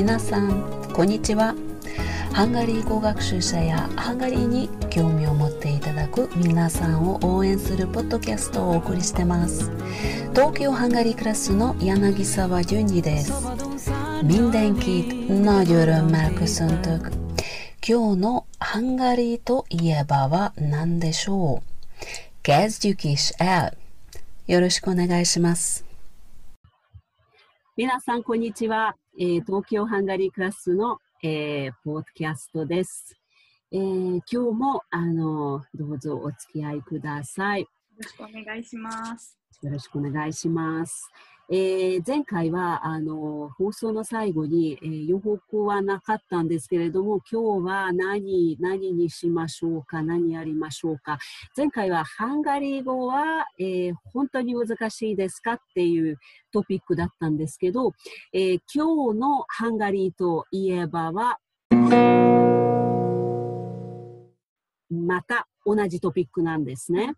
皆さんこんにちは。ハンガリー語学習者やハンガリーに興味を持っていただく皆さんを応援するポッドキャストをお送りしてます。東京ハンガリークラスの柳沢淳二です。Mindenkit nagy örömmel köszöntök 今日のハンガリーといえばは何でしょう？Kezdjük is el よろしくお願いします。皆さんこんにちは、えー、東京ハンガリークラスのえー、ポッドキャストです。えー、今日もあのどうぞお付き合いください。よろしくお願いします。よろしくお願いします。えー、前回はあの放送の最後に、えー、予告はなかったんですけれども、今日は何何にしましょうか、何やりましょうか。前回はハンガリー語は、えー、本当に難しいですかっていうトピックだったんですけど、え今日のハンガリーといえばは、また同じトピックなんですね。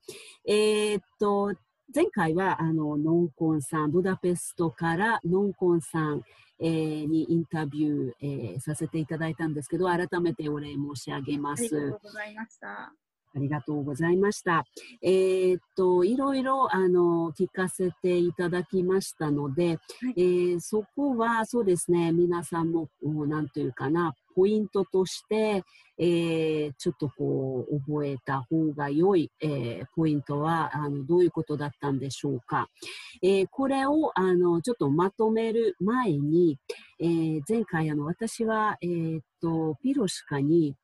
えっと、前回はあのノンコンさん、ブダペストからノンコンさん、えー、にインタビュー、えー、させていただいたんですけど、改めてお礼申し上げます。ありがとうございました。ありがとうございました。えー、っと、いろいろ、あの、聞かせていただきましたので、はい、えー、そこは、そうですね、皆さんも、なんというかな、ポイントとして、えー、ちょっとこう覚えた方が良い、えー、ポイントはあのどういうことだったんでしょうか。えー、これをあのちょっとまとめる前に、え前回あの私は、えー、っとピロシカに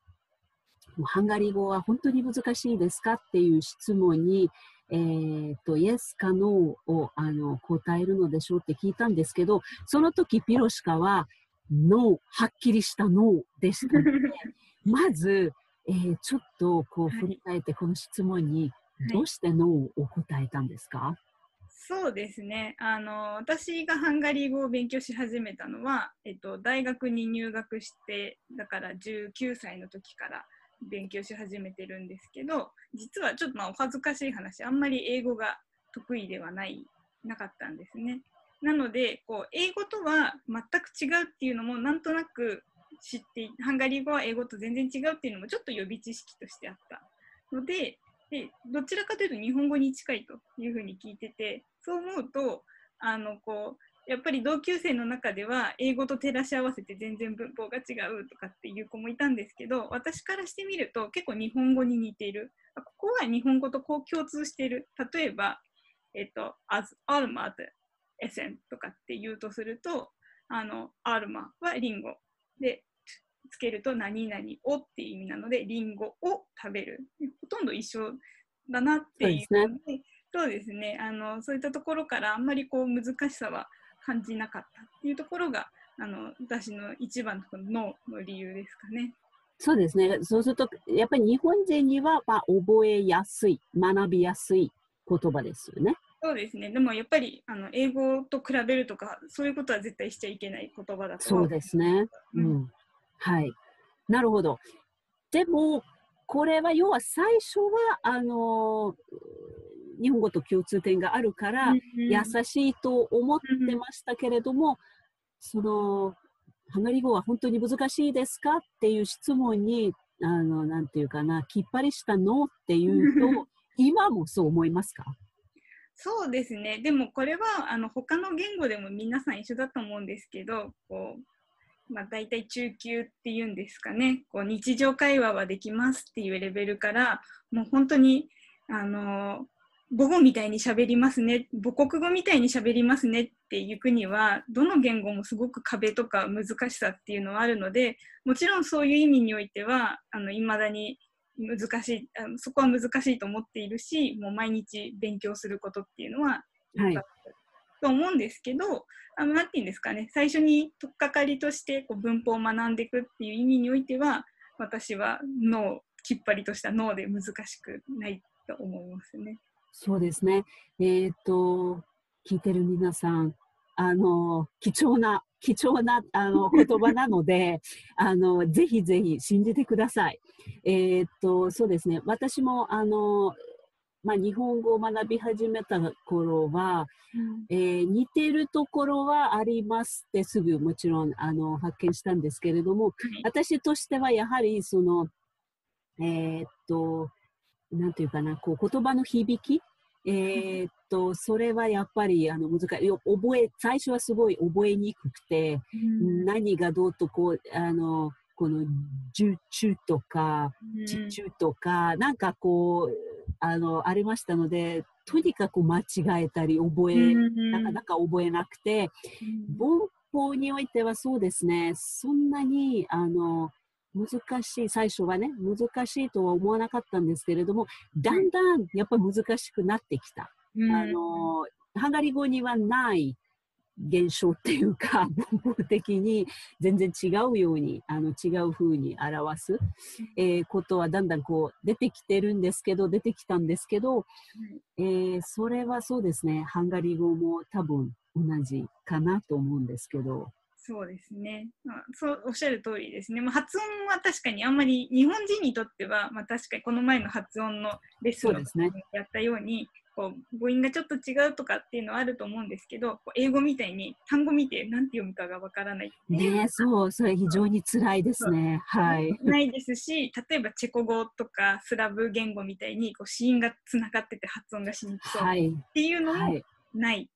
ハンガリー語は本当に難しいですかっていう質問に、えー、と、イエスかノーをあの答えるのでしょうって聞いたんですけど、その時ピロシカは、ノー、はっきりしたノーでしたので、まず、えー、ちょっとこう振り返ってこの質問に、どうしてノーを答えたんですか、はい、そうですね。あの私がハンガリー語を勉強し始めたのは、えっと、大学に入学してだから19歳の時から勉強し始めてるんですけど実はちょっとまあお恥ずかしい話あんまり英語が得意ではないなかったんですね。なのでこう英語とは全く違うっていうのもなんとなく知ってハンガリー語は英語と全然違うっていうのもちょっと予備知識としてあった。のででどちらかというと日本語に近いというふうに聞いててそう思うとあのこうやっぱり同級生の中では英語と照らし合わせて全然文法が違うとかっていう子もいたんですけど私からしてみると結構日本語に似ている。ここは日本語とこう共通している。例えばえっと、as almat エセンとかって言うとすると、あの、アルマはリンゴ。で、つけると何々をっていう意味なので、リンゴを食べる。ほとんど一緒だなっていうので、そうですね。あの、そういったところからあんまりこう難しさは感じなかったっていうところが、あの、私の一番のの理由ですかね。そうですね。そうすると、やっぱり日本人には、まあ、覚えやすい、学びやすい言葉ですよね。そうですね。でもやっぱりあの英語と比べるとか、そういうことは絶対しちゃいけない言葉だとそうですね。うん。はい。なるほど。でも、これは要は最初は、あの日本語と共通点があるから、優しいと思ってましたけれども、その、ハンガリー語は本当に難しいですかっていう質問に、あの、なんていうかな、きっぱりしたのっていうと、今もそう思いますか？そうですね。でもこれはあの他の言語でも皆さん一緒だと思うんですけど、こうまあ、大体中級っていうんですかね。こう日常会話はできますっていうレベルからもう本当にあの母語みたいに喋りますね。母国語みたいに喋りますね。っていう国はどの言語もすごく壁とか難しさっていうのはあるのでもちろんそういう意味においてはいまだに難しいあのそこは難しいと思っているしもう毎日勉強することっていうのは、はい、と思うんですけどあのなんて言うんですかね最初に取っかかりとしてこう文法を学んでいくっていう意味においては私は脳きっぱりとした脳で難しくないと思いますね。そうですね。えっ、と聞いてる皆さんあの貴重な貴重なあの言葉なので あのぜひぜひ信じてください。えー、っとそうですね。私もあのまあ、日本語を学び始めた頃は、えー、似てるところはありますってすぐもちろんあの発見したんですけれども、私としてはやはりその、えー、っと、なんていうかな、こう言葉の響き、えー、っと、それはやっぱりあの難しい。覚え、最初はすごい覚えにくくて、うん、何がどうとこう、あの、この、受注とか、地中とか、なんかこう、あの、ありましたので、とにかく間違えたり、覚え、なかなか覚えなくて、文法においてはそうですね、そんなに、あの、難しい、最初はね、難しいとは思わなかったんですけれども、だんだんやっぱり難しくなってきた。うん、あの、ハンガリー語にはない現象っていうか、文法的に全然違うように、あの違う風に表す、えー、ことはだんだんこう出てきてるんですけど、出てきたんですけど、えー、それはそうですね、ハンガリー語も多分同じかなと思うんですけど、そうですね、まあ、そうおっしゃる通りですね、まあ、発音は確かにあんまり日本人にとっては、まあ、確かにこの前の発音のレッスンをやったように、ね、こう母音がちょっと違うとかっていうのはあると思うんですけど英語みたいに単語見て何て読むかがわからないねそうそれ非常につらいですね。はい。ないですし例えばチェコ語とかスラブ言語みたいにこう子音がつながってて発音がしにくそうっていうのもない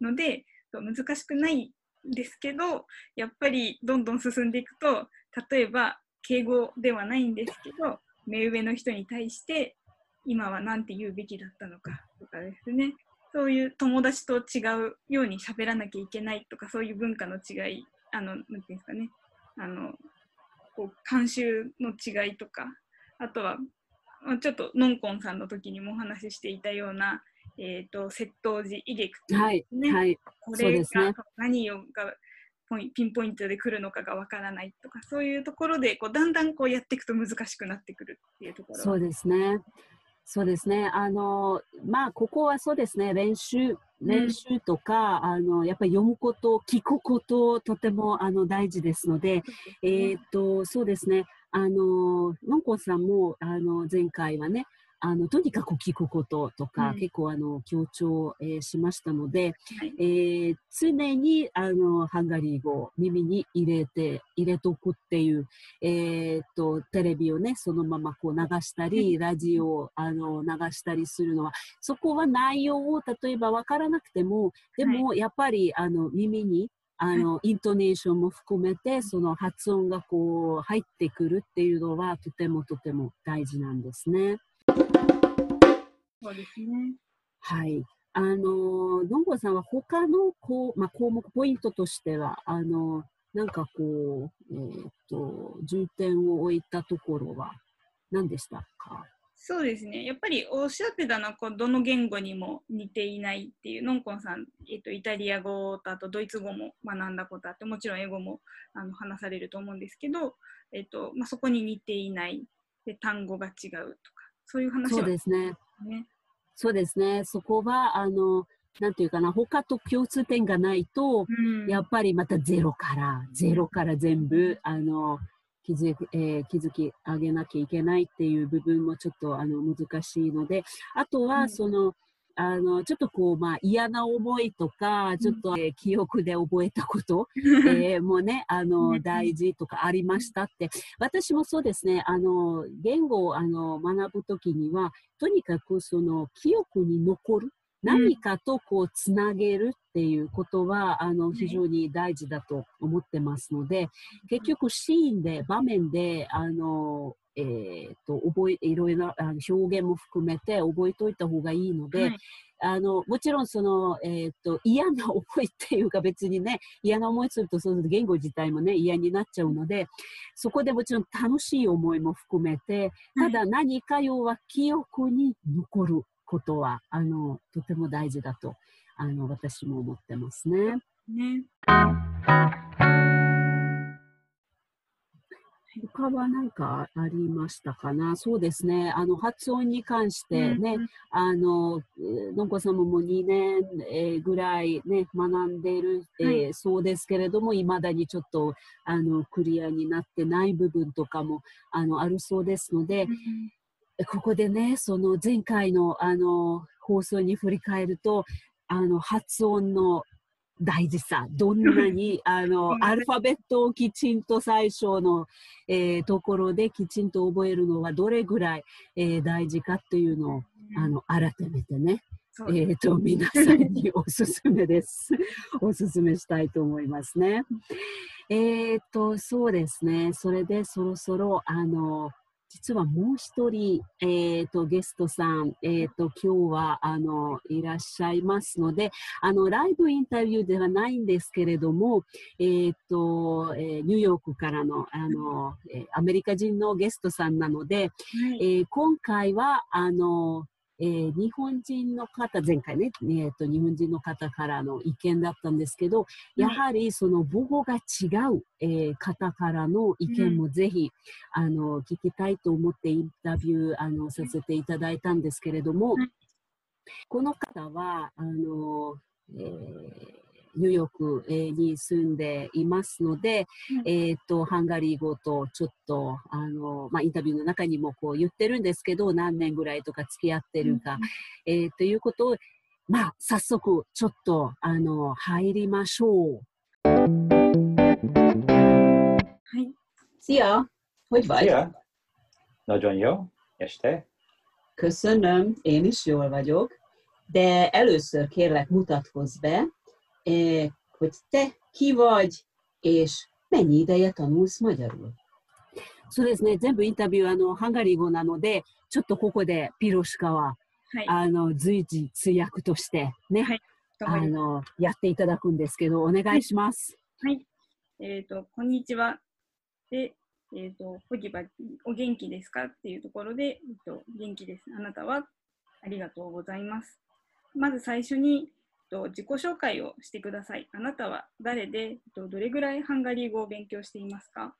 ので、はい、難しくないですけどやっぱりどんどん進んでいくと例えば敬語ではないんですけど目上の人に対して今は何て言うべきだったのかとかですね。そういう友達と違うように喋らなきゃいけないとかそういう文化の違いあの何て言うんですかね。あのこう慣習の違いとかあとはちょっとノンコンさんの時にもお話ししていたようなえーと、窃盗時威劇というね、はいはい、これが何をがピンポイントで来るのかがわからないとかそういうところでこうだんだんこうやっていくと難しくなってくるっていうところ。そうですね。そうですね。あの、まあ、ここはそうですね、練習、練習とか、うん、あの、やっぱり読むこと、聞くこと、とても、あの、大事ですので、えっ、と、そうですね、あの、のんこさんも、あの、前回はね、あの、とにかく聞くこととか、うん、結構あの、強調、えー、しましたので、はい、えー、常にあの、ハンガリー語を耳に入れて、入れとくっていう、えー、っと、テレビをね、そのままこう流したり、ラジオをあの、流したりするのは、そこは内容を例えばわからなくても、でもやっぱりあの、耳にあの、イントネーションも含めて、その発音がこう、入ってくるっていうのは、とてもとても大事なんですね。そうですね。はい。あの、どんごさんは他のこう、まあ、項目、ポイントとしては、あの、なんかこう、えっ、ー、と、重点を置いたところは何でしたか？そうですね。やっぱりおっしゃってたのは、こうどの言語にも似ていないっていう、のんこんさん、えっと、イタリア語とあとドイツ語も学んだことあって、もちろん英語もあの話されると思うんですけど、えっとまあ、そこに似ていないで、単語が違うとか、そういう話は、そうですね。ね。そうですね。そこは、あの、なんていうかな、他と共通点がないと、うん、やっぱりまたゼロから、ゼロから全部、あの、気づ,、えー、気づき上げなきゃいけないっていう部分もちょっとあの難しいので、あとは、その、うんあの、ちょっとこう、まあ、嫌な思いとか、ちょっと、えー、記憶で覚えたこと、えー、もうね、あの、大事とかありましたって、私もそうですね、あの、言語を、あの、学ぶときには、とにかく、その、記憶に残る。何かとこうつなげるっていうことは、あの非常に大事だと思ってますので、結局シーンで場面であのえーと、覚えいろいろな表現も含めて覚えておいた方がいいので、はい、あのもちろんその、えーと、嫌な思いっていうか別にね嫌な思いするとその言語自体もね嫌になっちゃうのでそこでもちろん楽しい思いも含めてただ何か要は記憶に残ることはあのとても大事だとあの私も思ってますね。ね他は何かありましたかな？そうですね。あの、発音に関してね、うん、あの、のんこさんももう2年、えー、ぐらいね、学んでる、えーはい、そうですけれども、いまだにちょっと、あの、クリアになってない部分とかも、あの、あるそうですので、うん。ここでね、その前回のあの放送に振り返ると、あの発音の大事さ、どんなに あのアルファベットをきちんと最初の、えー、ところできちんと覚えるのはどれぐらい、えー、大事かというのをあの改めてね、えーと、皆さんにおすすめです。おすすめしたいと思いますね。えっ、ー、と、そうですね。それでそろそろ、あの、実はもう一人、えっ、ー、と、ゲストさん、えっ、ー、と、今日は、あの、いらっしゃいますので、あの、ライブインタビューではないんですけれども、えっ、と、えニューヨークからの、あの、えアメリカ人のゲストさんなので、はい、え今回は、あの、えー、日本人の方、前回ね、えーと、日本人の方からの意見だったんですけど、やはりその母語が違う、えー、方からの意見もぜひ、うん、あの聞きたいと思ってインタビューあのさせていただいたんですけれども、この方は、あの、えーニューヨークに住んでいますので、うん、えっ、と、ハンガリー語とちょっと、あの、まあ、インタビューの中にもこう言ってるんですけど、何年ぐらいとか付き合ってるか、うん、えー、ということを、まあ、早速、ちょっと、あの、入りましょう。はい。Szia! Hogy vagy? Szia! Nagyon jó. Este. Köszönöm, én is jól vagyok, de először kérlek mutatkozz be, えー、hogy te ki vagy, és mennyi ideje tanulsz magyarul? そうですね、全部インタビューあのハンガリー語なので、ちょっとここでピロシカは、はい、あの随時通訳としてね、はい、あのやっていただくんですけど、お願いします。はい、はい、えっ、ー、とこんにちは。で、えっ、ー、とホギバお元気ですかっていうところで、えっ、ー、と元気です。あなたはありがとうございます。まず最初にと、自己紹介をしてください。あなたは誰で、と、どれぐらいハンガリー語を勉強していますか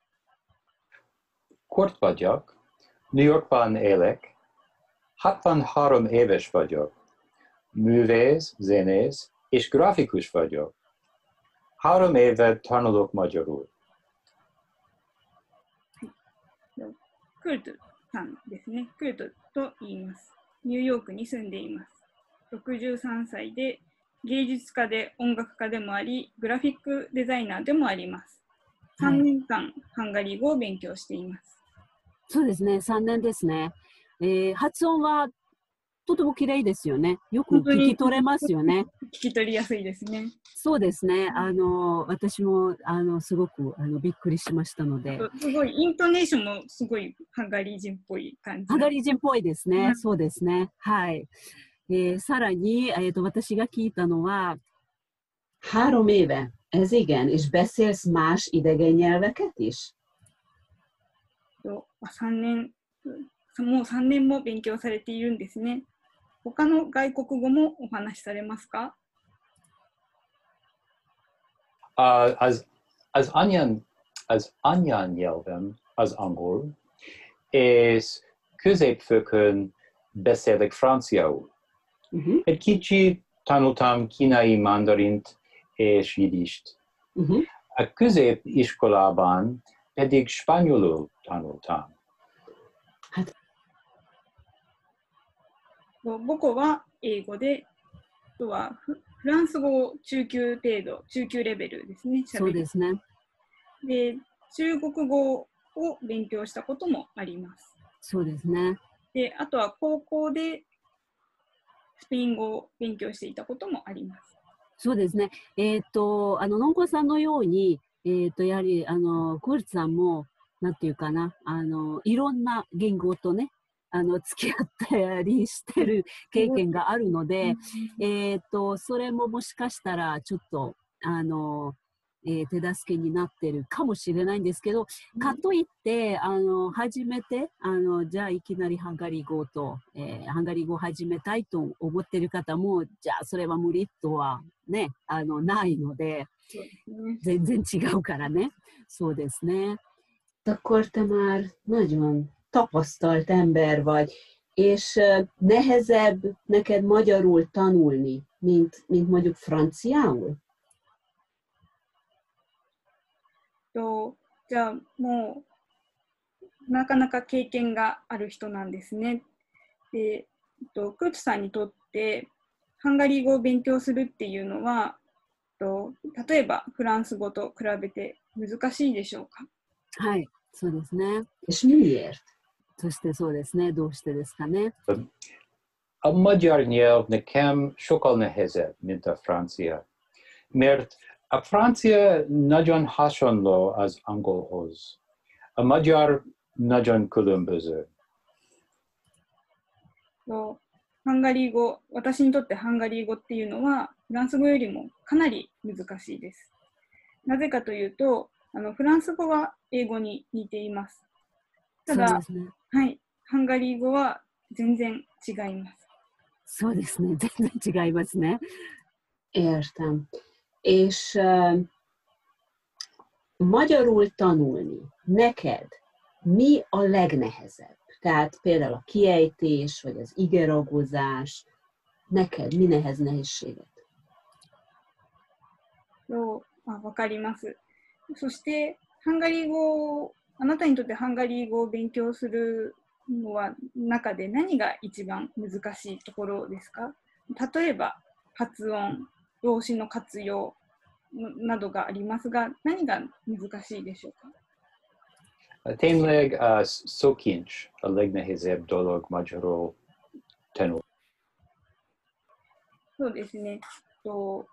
Kort vagyok, New Yorkban élek, 63 éves vagyok, művész, zenész és grafikus vagyok. Három éve tanulok magyarul. クルトさんですね。クルトと言います。ニューヨークに住んでいます。63歳で芸術家で音楽家でもあり、グラフィックデザイナーでもあります。3年間、ハンガリー語を勉強しています。そうですね、3年ですね。えー、発音はとても綺麗ですよね。よく聞き取れますよね。聞き取りやすいですね。そうですね。あの私もあのすごくあのびっくりしましたので。すごいイントネーションもすごいハンガリー人っぽい感じ。ハンガリー人っぽいですね。そうですね。はい。えー、さらに、えーと、私が聞いたのは、Három éve, ez igen, és beszélsz más idegen nyelveket is? 3年、もう3年も勉強されているんですね。他の外国語もお話しされますか uh, az, az, anyan, az anyanyelvem az angol, és középfőkön beszélek franciául. Uh-huh. Egy kicsit tanultam kínai mandarint és jidist. Uh-huh. A középiskolában pedig spanyolul tanultam. Hát 母語は英語で、あとはフランス語中級程度、中級レベルですね。そうですね。で、中国語を勉強したこともあります。そうですね。で、あとは高校でスペイン語を勉強していたこともあります。そうですね。えっ、ー、と、あの、のんこさんのように、えっ、ー、と、やはり、あの、コルツさんも、なんていうかな、あの、いろんな言語とね、あの、付き合ったりしてる 経験があるので、えっと、それももしかしたら、ちょっと、あの、えー、手助けになってるかもしれないんですけど、かといって、あの、初めて、あの、じゃあいきなりハンガリー語と、えー、ハンガリー語を始めたいと思ってる方も、じゃあそれは無理とはね、あの、ないので、全然違うからね。そうですね。Akkor te már nagyon tapasztalt ember vagy, és nehezebb neked magyarul tanulni, mint, mint mondjuk franciául? とじゃあもうなかなか経験がある人なんですね。で、と、クーツさんにとってハンガリー語を勉強するっていうのは、と、例えばフランス語と比べて難しいでしょうか？はい、そうですね。そしてそうですね。どうしてですかね。A magyar nyelv nekem sokkal nehezebb, mint a francia. Mert francia nagyon hasonló az angolhoz. A magyar nagyon különböző. とハンガリー語、私にとってハンガリー語っていうのは、フランス語よりもかなり難しいです。なぜかというと、あのフランス語は英語に似ています。ただね。はい、ハンガリー語は全然違います。そうですね。全然違いますね。Értem. És uh, magyarul tanulni neked mi a legnehezebb? Tehát például a kiejtés, vagy az igeragozás, neked mi nehez nehézséget? とあわかります。そして、ハンガリー語を、あなたにとってハンガリー語を勉強するのは、中で何が一番難しいところですか例えば、発音、 動詞の活用などがありますが、何が難しいでしょうか uh, szokincs a legnehezebb dolog magyarul tanulni. そうですね。と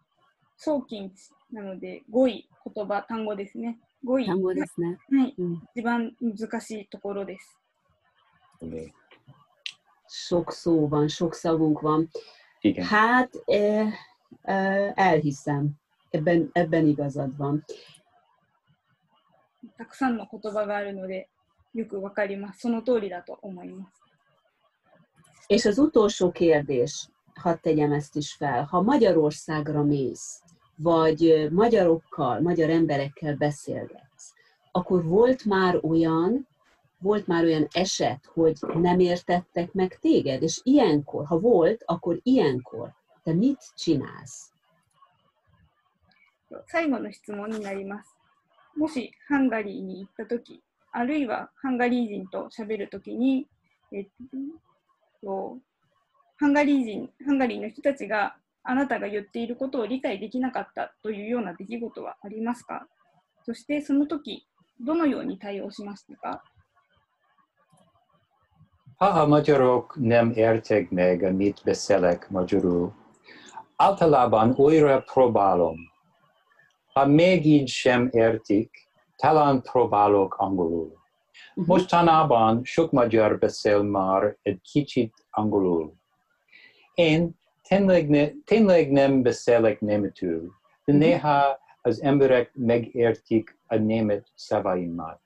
早期なので、語彙、言葉、単語ですね。語彙単語ですね。はい、うん。一番難しいところです。Sok szó van, sok szavunk van. Igen. Hát eh, eh, elhiszem, ebben, ebben igazad van. たくさんの言葉があるので、よくわかります。その通りだと思います。 És az utolsó kérdés, hadd tegyem ezt is fel, ha Magyarországra mész, vagy ö, magyarokkal, magyar emberekkel beszélgetsz, akkor volt már olyan, volt már olyan eset, hogy nem értettek meg téged, és ilyenkor, ha volt, akkor ilyenkor te mit csinálsz? 最後の質問になります。もしハンガリーに行ったとき、あるいはハンガリー人と喋るときに、えっと、ハンガリー人、ハンガリーの人たちがあなたが言っていることを理解できなかったというような出来事はありますか？そしてその時、どのように対応しましたか？Ha a magyarok nem értek meg, amit beszélek magyarul, általában újra próbálom. Ha még így sem értik, talán próbálok angolul. Mostanában sok magyar beszél már egy kicsit angolul. Én tényleg, ne, tényleg nem beszélek németül, de néha az emberek megértik a német szavaimat.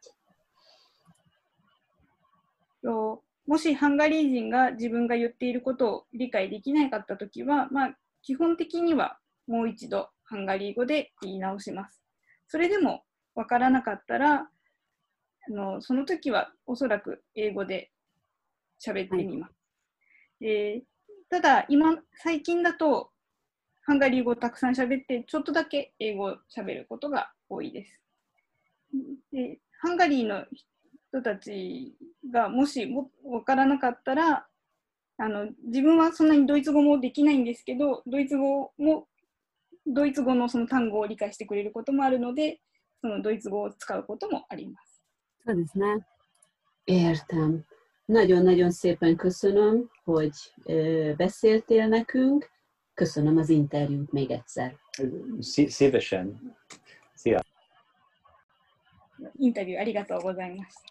ともしハンガリー人が自分が言っていることを理解できなかったときは、まあ、 基本的にはもう一度ハンガリー語で言い直します。それでもわからなかったら、あのその時はおそらく英語で喋ってみます。えーただ、今、最近だと、ハンガリー語をたくさん喋って、ちょっとだけ英語を喋ることが多いです。でハンガリーの人たちがもしも分からなかったらあの自分はそんなにドイツ語もできないんですけどドイツ語もドイツ語のその単語を理解してくれることもあるのでそのドイツ語を使うこともあります。そうですね。Értem. Nagyon-nagyon szépen köszönöm, hogy ö, beszéltél nekünk. Köszönöm az interjút még egyszer. Szí- Szívesen. Szia. インタビューありがとうございました。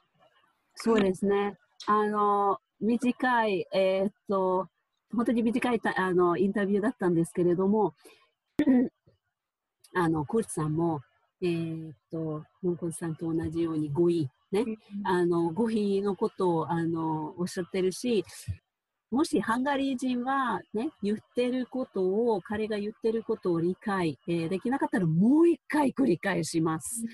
そうですね。あの、短い、えーっと、本当に短いたあのインタビューだったんですけれども、あの、コーチさんも、えーっと、ノンコンさんと同じように語彙、ね、あの、語彙のことを、あの、おっしゃってるし、もしハンガリー人はね、言ってることを、彼が言ってることを理解、えーできなかったらもう一回繰り返します。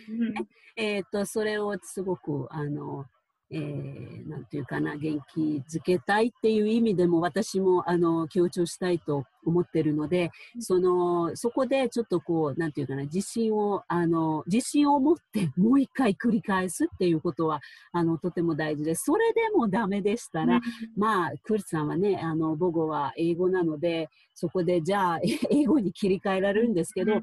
えーっと、それをすごく、あの、えー、なんていうかな、元気づけたいっていう意味でも私もあの強調したいと思ってるので、その、そこでちょっとこう、なんていうかな、自信を、あの、自信を持ってもう一回繰り返すっていうことは、あの、とても大事です。それでもダメでしたら、まあ、クルさんはね、あの、母語は英語なので、そこでじゃあ、英語に切り替えられるんですけど、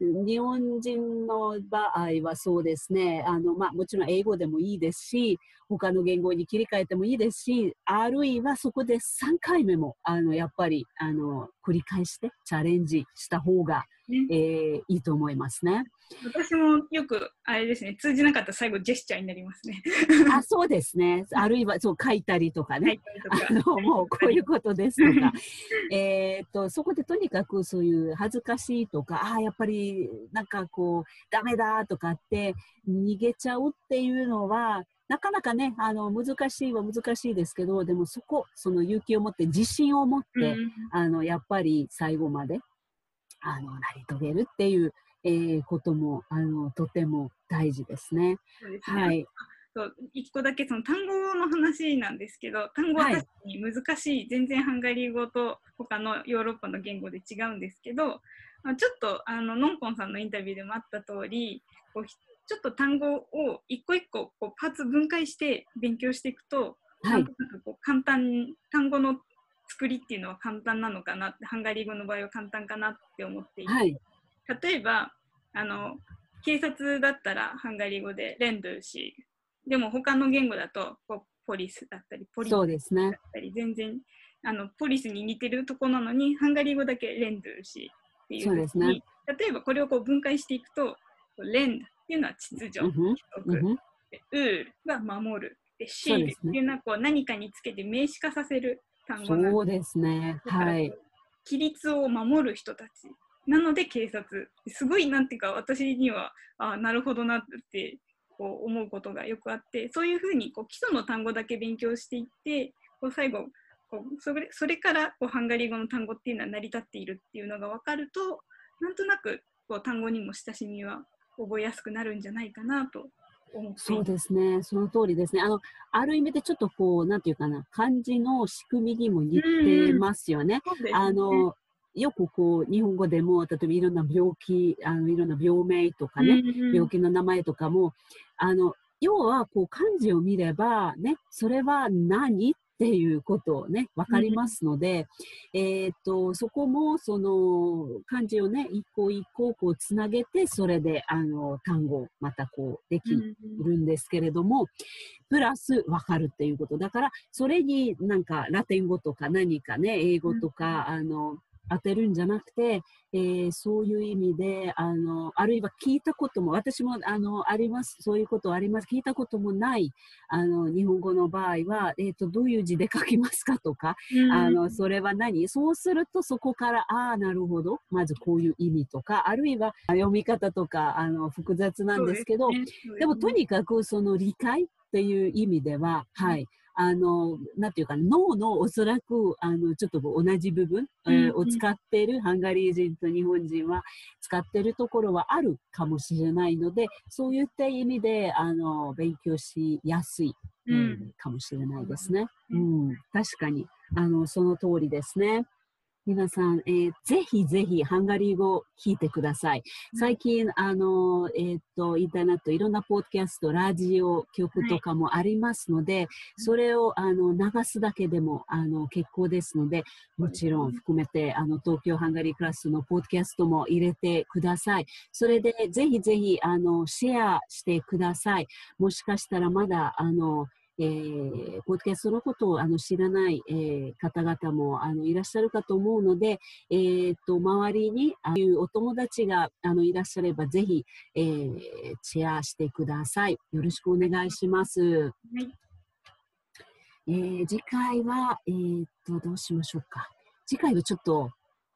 日本人の場合はそうですね、あの、まあ、もちろん英語でもいいですし、他の言語に切り替えてもいいですし、あるいはそこで3回目も、あの、やっぱり、あの、繰り返してチャレンジした方が、ね、えー、いいと思いますね。私もよく、あれですね、通じなかったら最後ジェスチャーになりますね。あそうですね。あるいはそう書いたりとかね。あのもうこういうことですとか。えっと、そこでとにかくそういう恥ずかしいとか、ああ、やっぱりなんかこう、ダメだとかって逃げちゃうっていうのは、なかなかね、あの、難しいは難しいですけど、でもそこ、その勇気を持って、自信を持って、うん、あの、やっぱり最後まで、あの、成り遂げるっていう、えー、ことも、あの、とても大事ですね。すねはい。そう一個だけその単語の話なんですけど単語は確かに難しい、はい、全然ハンガリー語と他のヨーロッパの言語で違うんですけど、まあ、ちょっとあのノンコンさんのインタビューでもあった通りこうちょっと単語を一個一個こうパーツ分解して勉強していくと、はい、なんかこう簡単単語の作りっていうのは簡単なのかなってハンガリー語の場合は簡単かなって思っていて、はい、例えばあの警察だったらハンガリー語でレンドゥシでも他の言語だとこうポリスだったりポリスだったり、ね、全然あのポリスに似てるとこなのにハンガリー語だけレンドゥシっていううに、ね、例えばこれをこう分解していくとレンっていうのは秩序、規則、ウールは守る、でシールっていうのはこう何かにつけて名詞化させる単語なんですね。はい。規律を守る人たち。なので警察。すごいなんていうか私にはあなるほどなってこう思うことがよくあってそういうふうにこう基礎の単語だけ勉強していってこう最後こうそれそれからこうハンガリー語の単語っていうのは成り立っているっていうのが分かるとなんとなくこう単語にも親しみは覚えやすくなるんじゃないかなとそうですね、その通りですね。あの、ある意味でちょっとこう、なんていうかな、漢字の仕組みにも似てますよね。ね。あの、よくこう、日本語でも、例えばいろんな病気、あのいろんな病名とかね、病気の名前とかも、あの、要はこう漢字を見れば、ね、それは何っていうことをね、わかりますので、うん、えっ、と、そこも、その、漢字をね、一個一個こうつなげて、それで、あの、単語をまたこう、できるんですけれども、プラスわかるっていうこと。だから、それになんか、ラテン語とか何かね、英語とか、あの、当てるんじゃなくて、えー、そういう意味で、あの、あるいは聞いたことも、私も、あの、あります、そういうことあります、聞いたこともない、あの、日本語の場合は、えっ、ー、と、どういう字で書きますかとか、あの、それは何？そうすると、そこから、ああ、なるほど、まずこういう意味とか、あるいは読み方とか、あの、複雑なんですけど、でも、とにかく、その理解っていう意味では、はい、あの、なんていうか、脳のおそらく、あの、ちょっと同じ部分、えー、を使っているハンガリー人と日本人は使っているところはあるかもしれないので、そういった意味で、あの、勉強しやすい、うん、かもしれないですね。うん、確かに、あの、その通りですね。皆さん、えー、ぜひぜひハンガリー語を聞いてください。最近、あの、えー、っと、インターネット、いろんなポッドキャスト、ラジオ曲とかもありますので、はい、それを、あの、流すだけでも、あの、結構ですので、もちろん含めて、あの、東京ハンガリークラスのポッドキャストも入れてください。それで、ぜひぜひ、あの、シェアしてください。もしかしたらまだ、あの、えー、ポッドキャストのことをあの知らない、えー、方々もあのいらっしゃるかと思うので、えー、と周りにああいうお友達があのいらっしゃればぜひ、えー、シェアしてください。よろしくお願いします。はいえー、次回は、えー、とどうしましょうか。次回はちょっと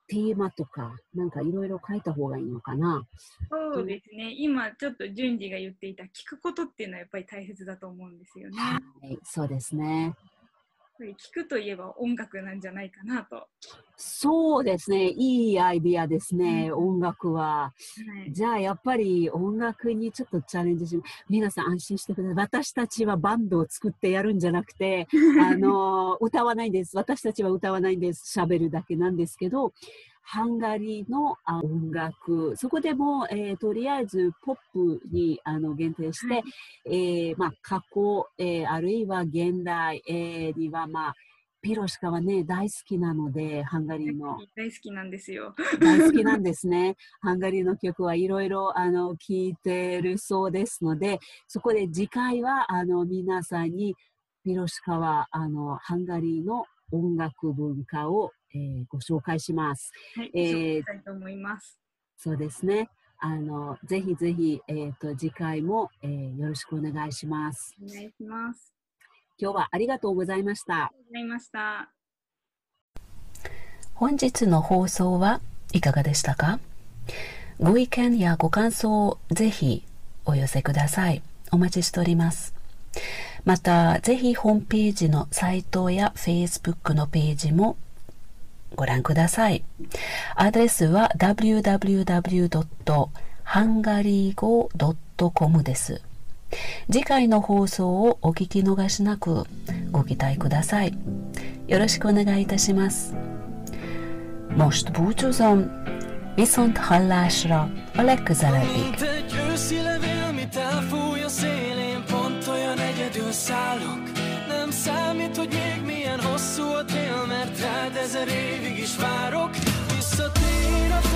テーマとか、なんかいろいろ書いた方がいいのかな。そうですね。今ちょっと順次が言っていた聞くことっていうのはやっぱり大切だと思うんですよね。はい、そうですね。聞くといえば音楽なんじゃないかなと。そうですね。いいアイディアですね。うん音楽は。はい、じゃあ、やっぱり音楽にちょっとチャレンジし、皆さん安心してください。私たちはバンドを作ってやるんじゃなくて、あの、歌わないんです。私たちは歌わないんです。喋るだけなんですけど、ハンガリーのあ音楽、そこでも、えーとりあえずポップにあの限定して、はいえーまあ、過去、えーあるいは現代、えーには、まあ、ピロシカはね、大好きなので、ハンガリーの。大好きなんですよ。大好きなんですね。ハンガリーの曲はいろいろあの聴いてるそうですので、そこで次回はあの皆さんにピロシカはあのハンガリーの音楽文化を、えーご紹介します。はい、えー紹介したいと思います。そうですね。あのぜひぜひ、えー、と次回も、えーよろしくお願いします。お願いします。今日はありがとうございました。ありがとうございました。本日の放送はいかがでしたか？ご意見やご感想をぜひお寄せください。お待ちしております。また、ぜひホームページのサイトや Facebook のページもご覧ください。アドレスは www.hungarigo.com です。次回の放送をお聞き逃しなくご期待ください。よろしくお願いいたします。Most búcsúzom, viszont hallásra a legközelebbig. számít, hogy még milyen hosszú a tél Mert rád ezer évig is várok. Visszatér a